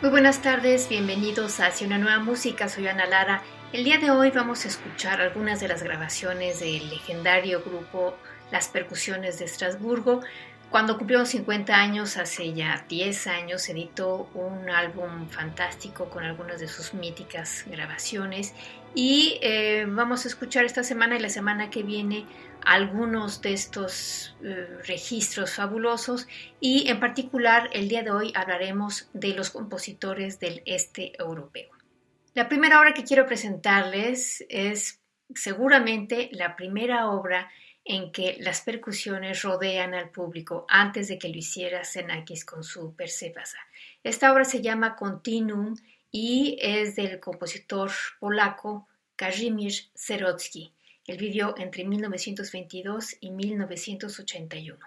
Muy buenas tardes, bienvenidos a Hacia una nueva música, soy Ana Lara. El día de hoy vamos a escuchar algunas de las grabaciones del legendario grupo Las Percusiones de Estrasburgo. Cuando cumplió 50 años, hace ya 10 años, editó un álbum fantástico con algunas de sus míticas grabaciones y eh, vamos a escuchar esta semana y la semana que viene algunos de estos eh, registros fabulosos y en particular el día de hoy hablaremos de los compositores del este europeo. La primera obra que quiero presentarles es seguramente la primera obra en que las percusiones rodean al público antes de que lo hiciera Xenakis con su Persefasa. Esta obra se llama Continuum y es del compositor polaco Kazimierz Serotsky. Él vivió entre 1922 y 1981.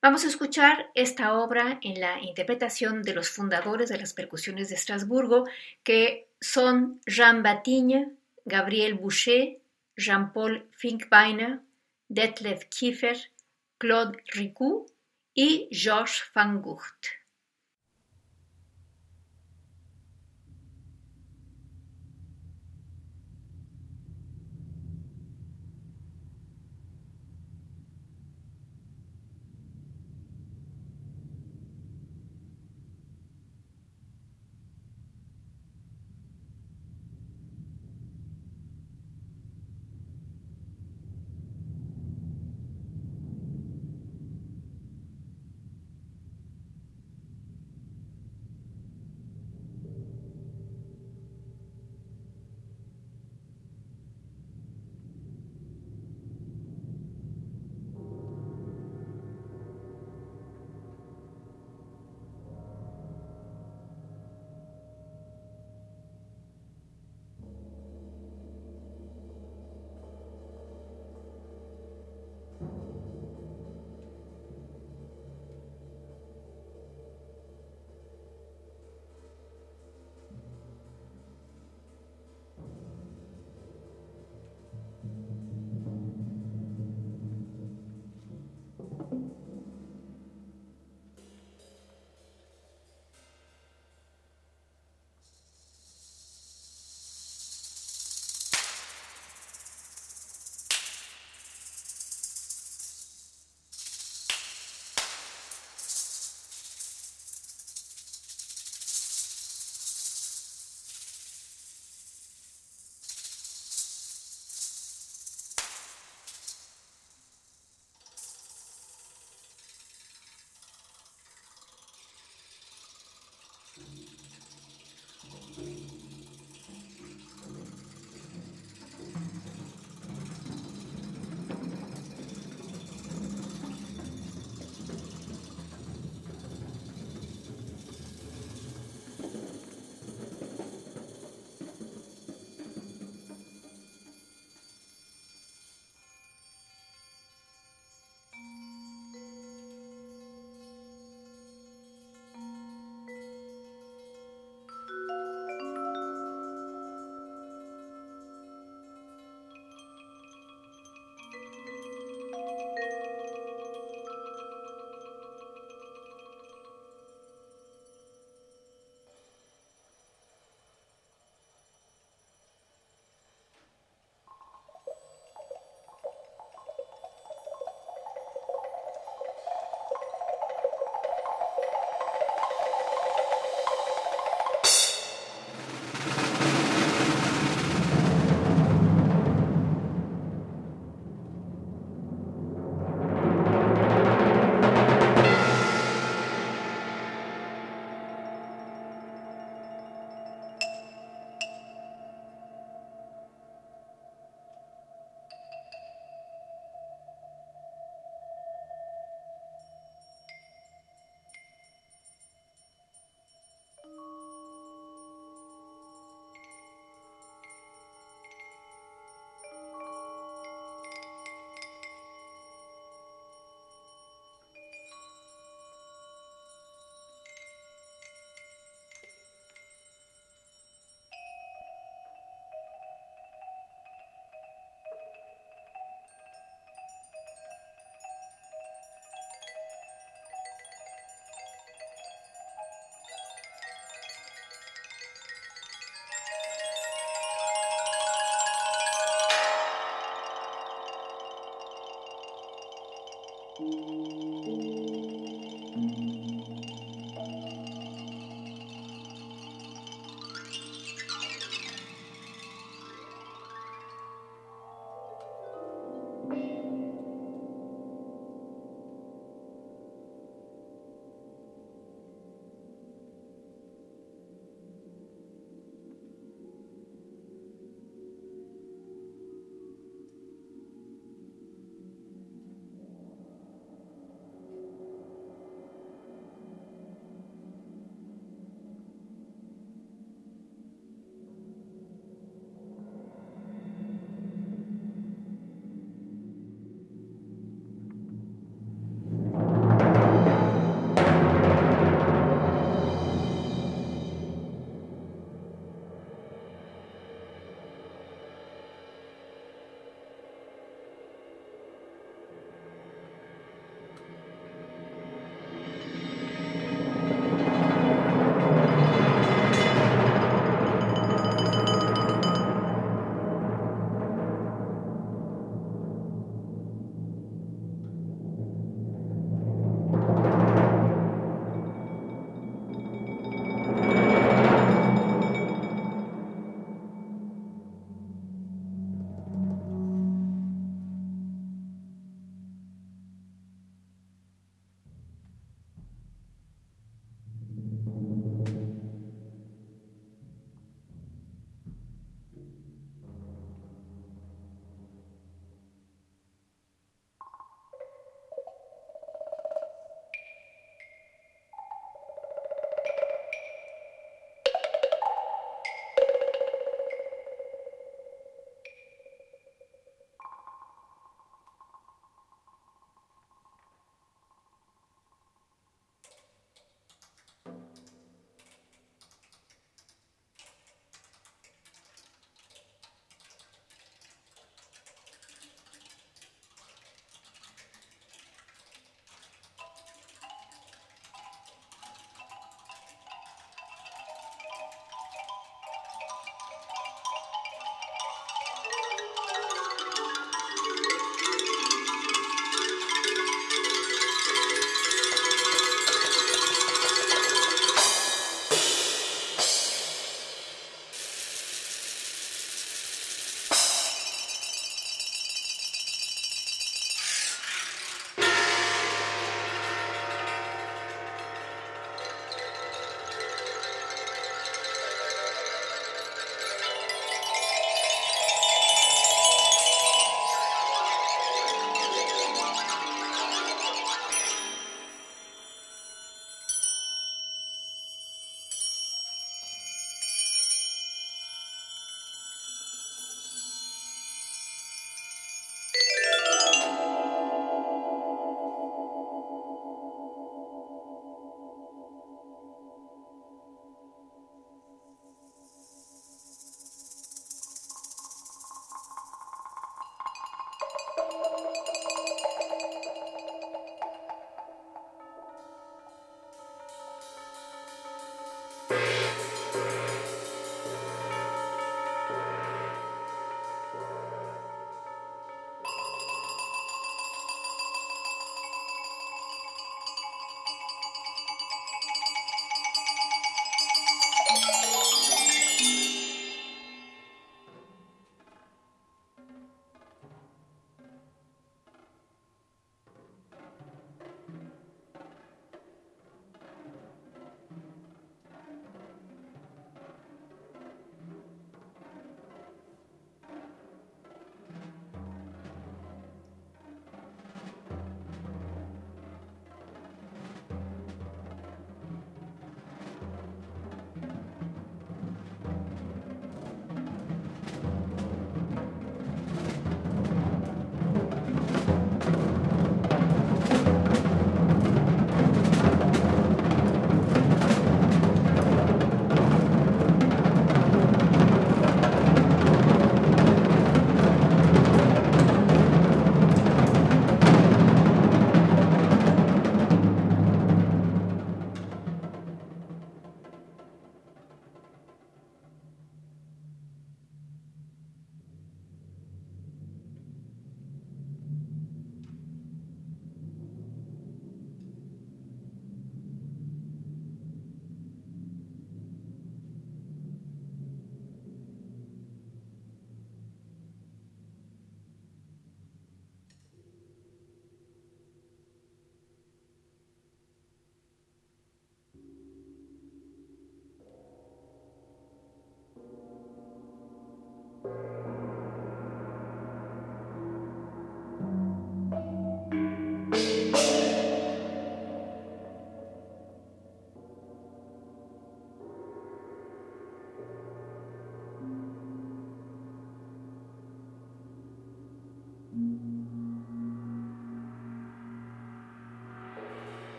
Vamos a escuchar esta obra en la interpretación de los fundadores de las percusiones de Estrasburgo, que son Jean Batigne, Gabriel Boucher, Jean-Paul Finkbeiner, Detlef Kiefer, Claude Ricou y Georges Van Gucht.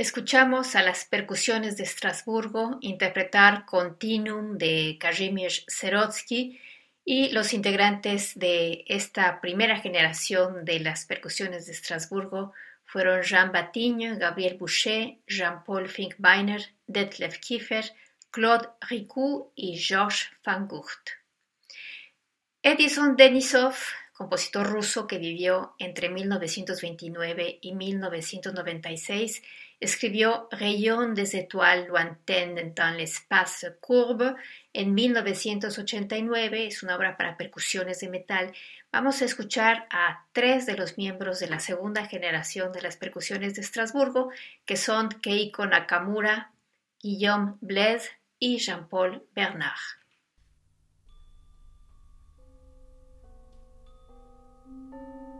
Escuchamos a las percusiones de Estrasburgo interpretar Continuum de Kazimierz Serotsky y los integrantes de esta primera generación de las percusiones de Estrasburgo fueron Jean Batigne, Gabriel Boucher, Jean-Paul Finkbeiner, Detlef Kiefer, Claude Ricou y Georges Van Gucht. Edison Denisov compositor ruso que vivió entre 1929 y 1996, escribió Rayon des étoiles lointaines dans l'espace courbe en 1989, es una obra para percusiones de metal. Vamos a escuchar a tres de los miembros de la segunda generación de las percusiones de Estrasburgo, que son Keiko Nakamura, Guillaume Blaise y Jean-Paul Bernard. Thank you.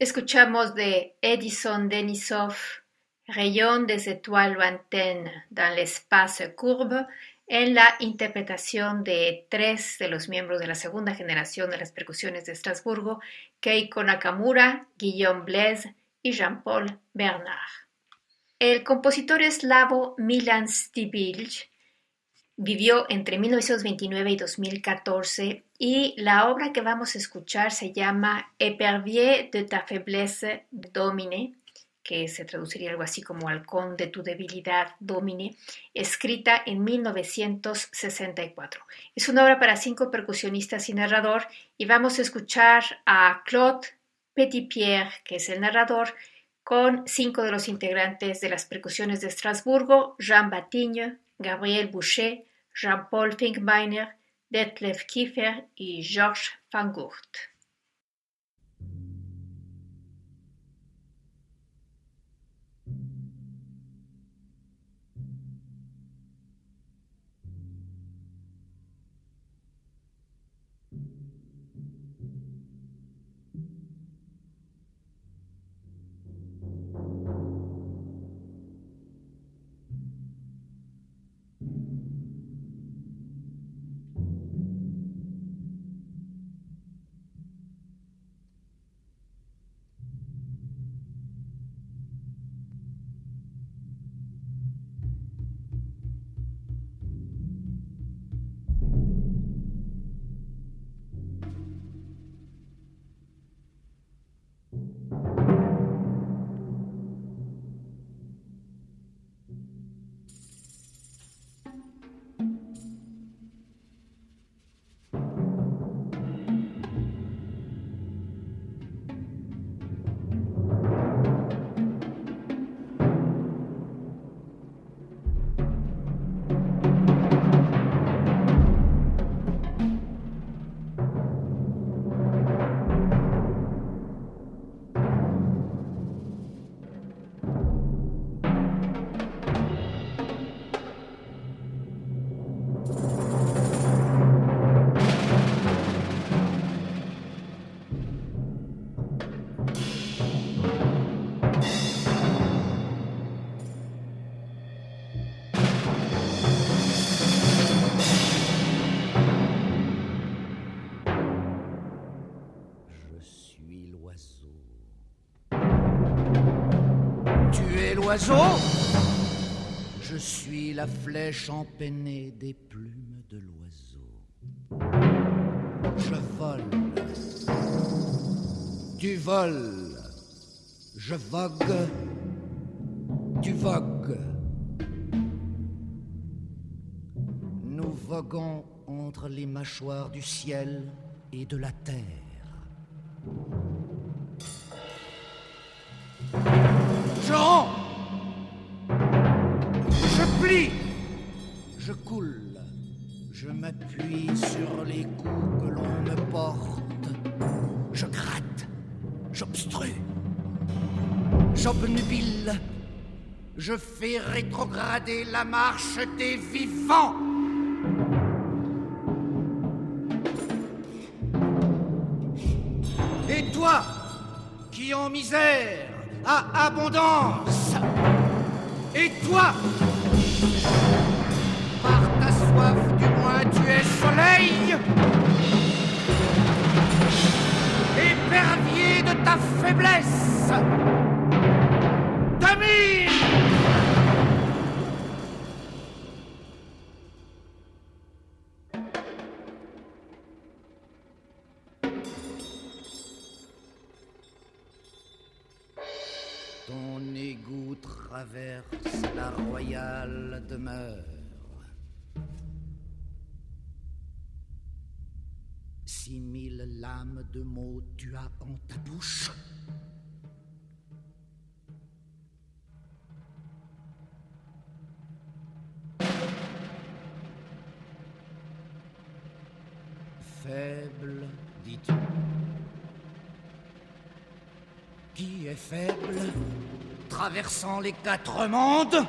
Escuchamos de Edison Denisov Rayon des étoiles lointaines dans l'espace courbe en la interpretación de tres de los miembros de la segunda generación de las percusiones de Estrasburgo, Keiko Nakamura, Guillaume Blaise y Jean-Paul Bernard. El compositor eslavo Milan Stibilj vivió entre 1929 y 2014 y la obra que vamos a escuchar se llama Épervier de ta faiblesse domine que se traduciría algo así como Halcón de tu debilidad, Domine, escrita en 1964. Es una obra para cinco percusionistas y narrador y vamos a escuchar a Claude Petitpierre, que es el narrador, con cinco de los integrantes de las percusiones de Estrasburgo, Jean Batigne, Gabriel Boucher, Jean-Paul Finkbeiner, Detlef Kiefer y Georges Van Je suis la flèche empennée des plumes de l'oiseau. Je vole. Tu voles. Je vogue. Tu vogues. Nous voguons entre les mâchoires du ciel et de la terre. Jean je coule, je m'appuie sur les coups que l'on me porte, je gratte, j'obstrue, j'obnubile, je fais rétrograder la marche des vivants. Et toi, qui en misère a abondance, et toi, par ta soif, du moins tu es soleil. Épervier de ta faiblesse. Six mille lames de mots tu as en ta bouche. Faible, dis-tu. Qui est faible? Traversant les quatre mondes?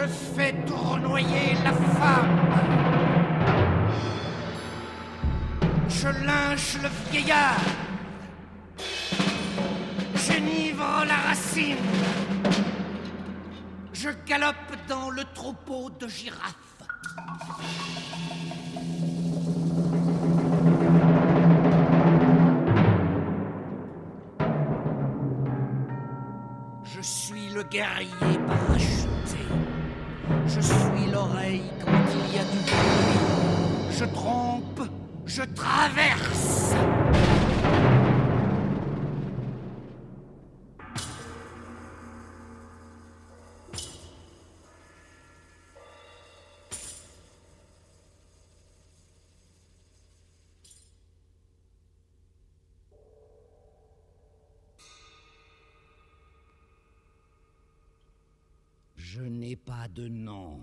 Je fais tournoyer la femme. Je lynche le vieillard. J'enivre la racine. Je galope dans le troupeau de girafes. Je suis le guerrier. Je suis l'oreille quand il y a du bruit. Je trompe, je traverse. De nom.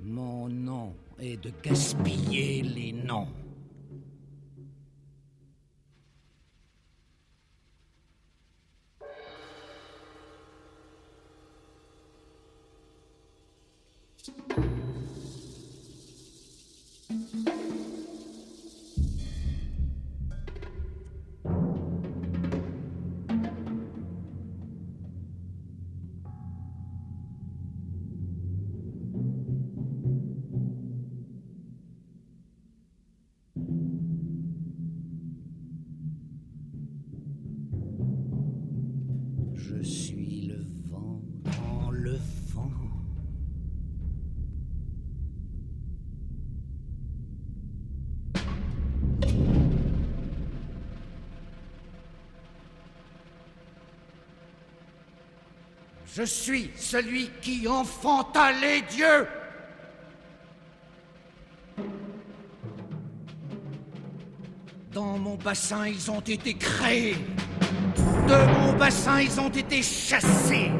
Mon nom est de gaspiller les noms. Je suis celui qui enfanta les dieux. Dans mon bassin, ils ont été créés. De mon bassin, ils ont été chassés.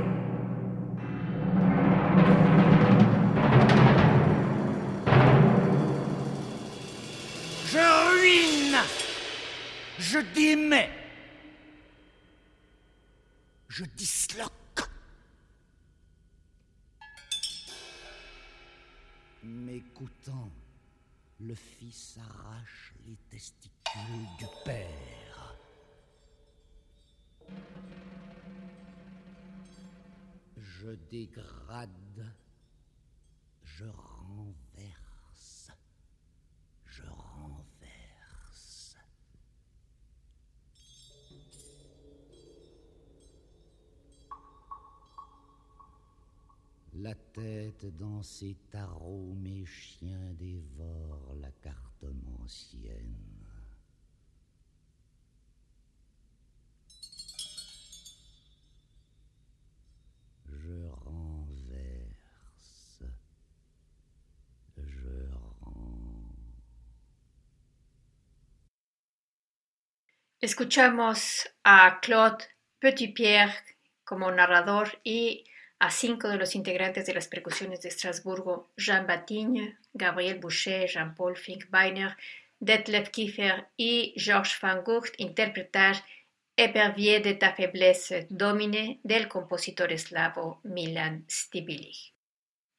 Je ruine. Je démets. Fils arrache les testicules du père. Je dégrade, je renverse, dans ses tarots, mes chiens dévorent la cartomancienne. Je renverse, je rends. Escuchamos a Claude Petitpierre como narrador y a cinco de los integrantes de las percusiones de Estrasburgo, Jean Batigne, Gabriel Boucher, Jean-Paul Finkbeiner, Detlef Kiefer y Georges Van Gogh interpretar Épervier de ta faiblesse domine del compositor eslavo Milan Stibilich.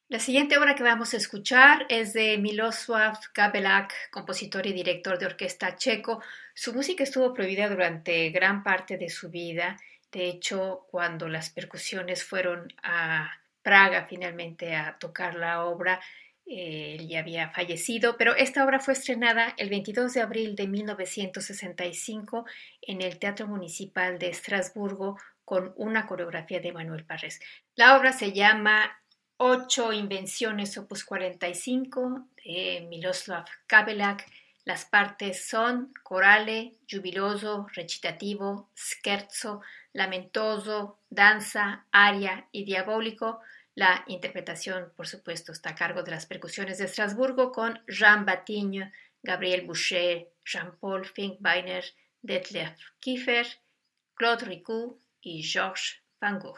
La siguiente obra que vamos a escuchar es de Miloslav Kabelak, compositor y director de orquesta checo. Su música estuvo prohibida durante gran parte de su vida. De hecho, cuando las percusiones fueron a Praga finalmente a tocar la obra, eh, él ya había fallecido, pero esta obra fue estrenada el 22 de abril de 1965 en el Teatro Municipal de Estrasburgo con una coreografía de Manuel Parres. La obra se llama Ocho Invenciones Opus 45 de Miloslav Kabelak. Las partes son corale, jubiloso, recitativo, scherzo, lamentoso, danza, aria y diabólico. La interpretación, por supuesto, está a cargo de las percusiones de Estrasburgo con Jean Batigne, Gabriel Boucher, Jean-Paul Finkbeiner, Detlef Kiefer, Claude Ricou y Georges Van Gogh.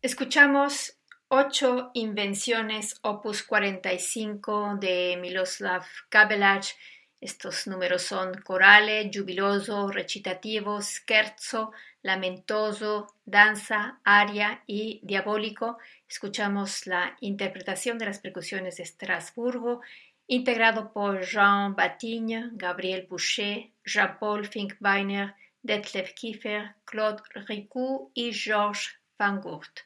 Escuchamos ocho invenciones opus 45 de Miloslav Kabelach. Estos números son corale, jubiloso, recitativo, scherzo, lamentoso, danza, aria y diabólico. Escuchamos la interpretación de las percusiones de Estrasburgo, integrado por Jean Batigne, Gabriel Boucher, Jean-Paul Finkbeiner, Detlef Kiefer, Claude Ricou y Georges Van Gurt.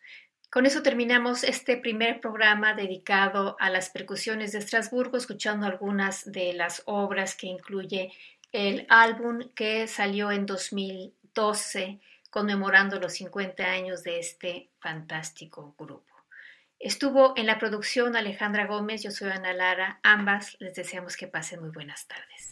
Con eso terminamos este primer programa dedicado a las percusiones de Estrasburgo, escuchando algunas de las obras que incluye el álbum que salió en 2012 conmemorando los 50 años de este fantástico grupo. Estuvo en la producción Alejandra Gómez, yo soy Ana Lara, ambas les deseamos que pasen muy buenas tardes.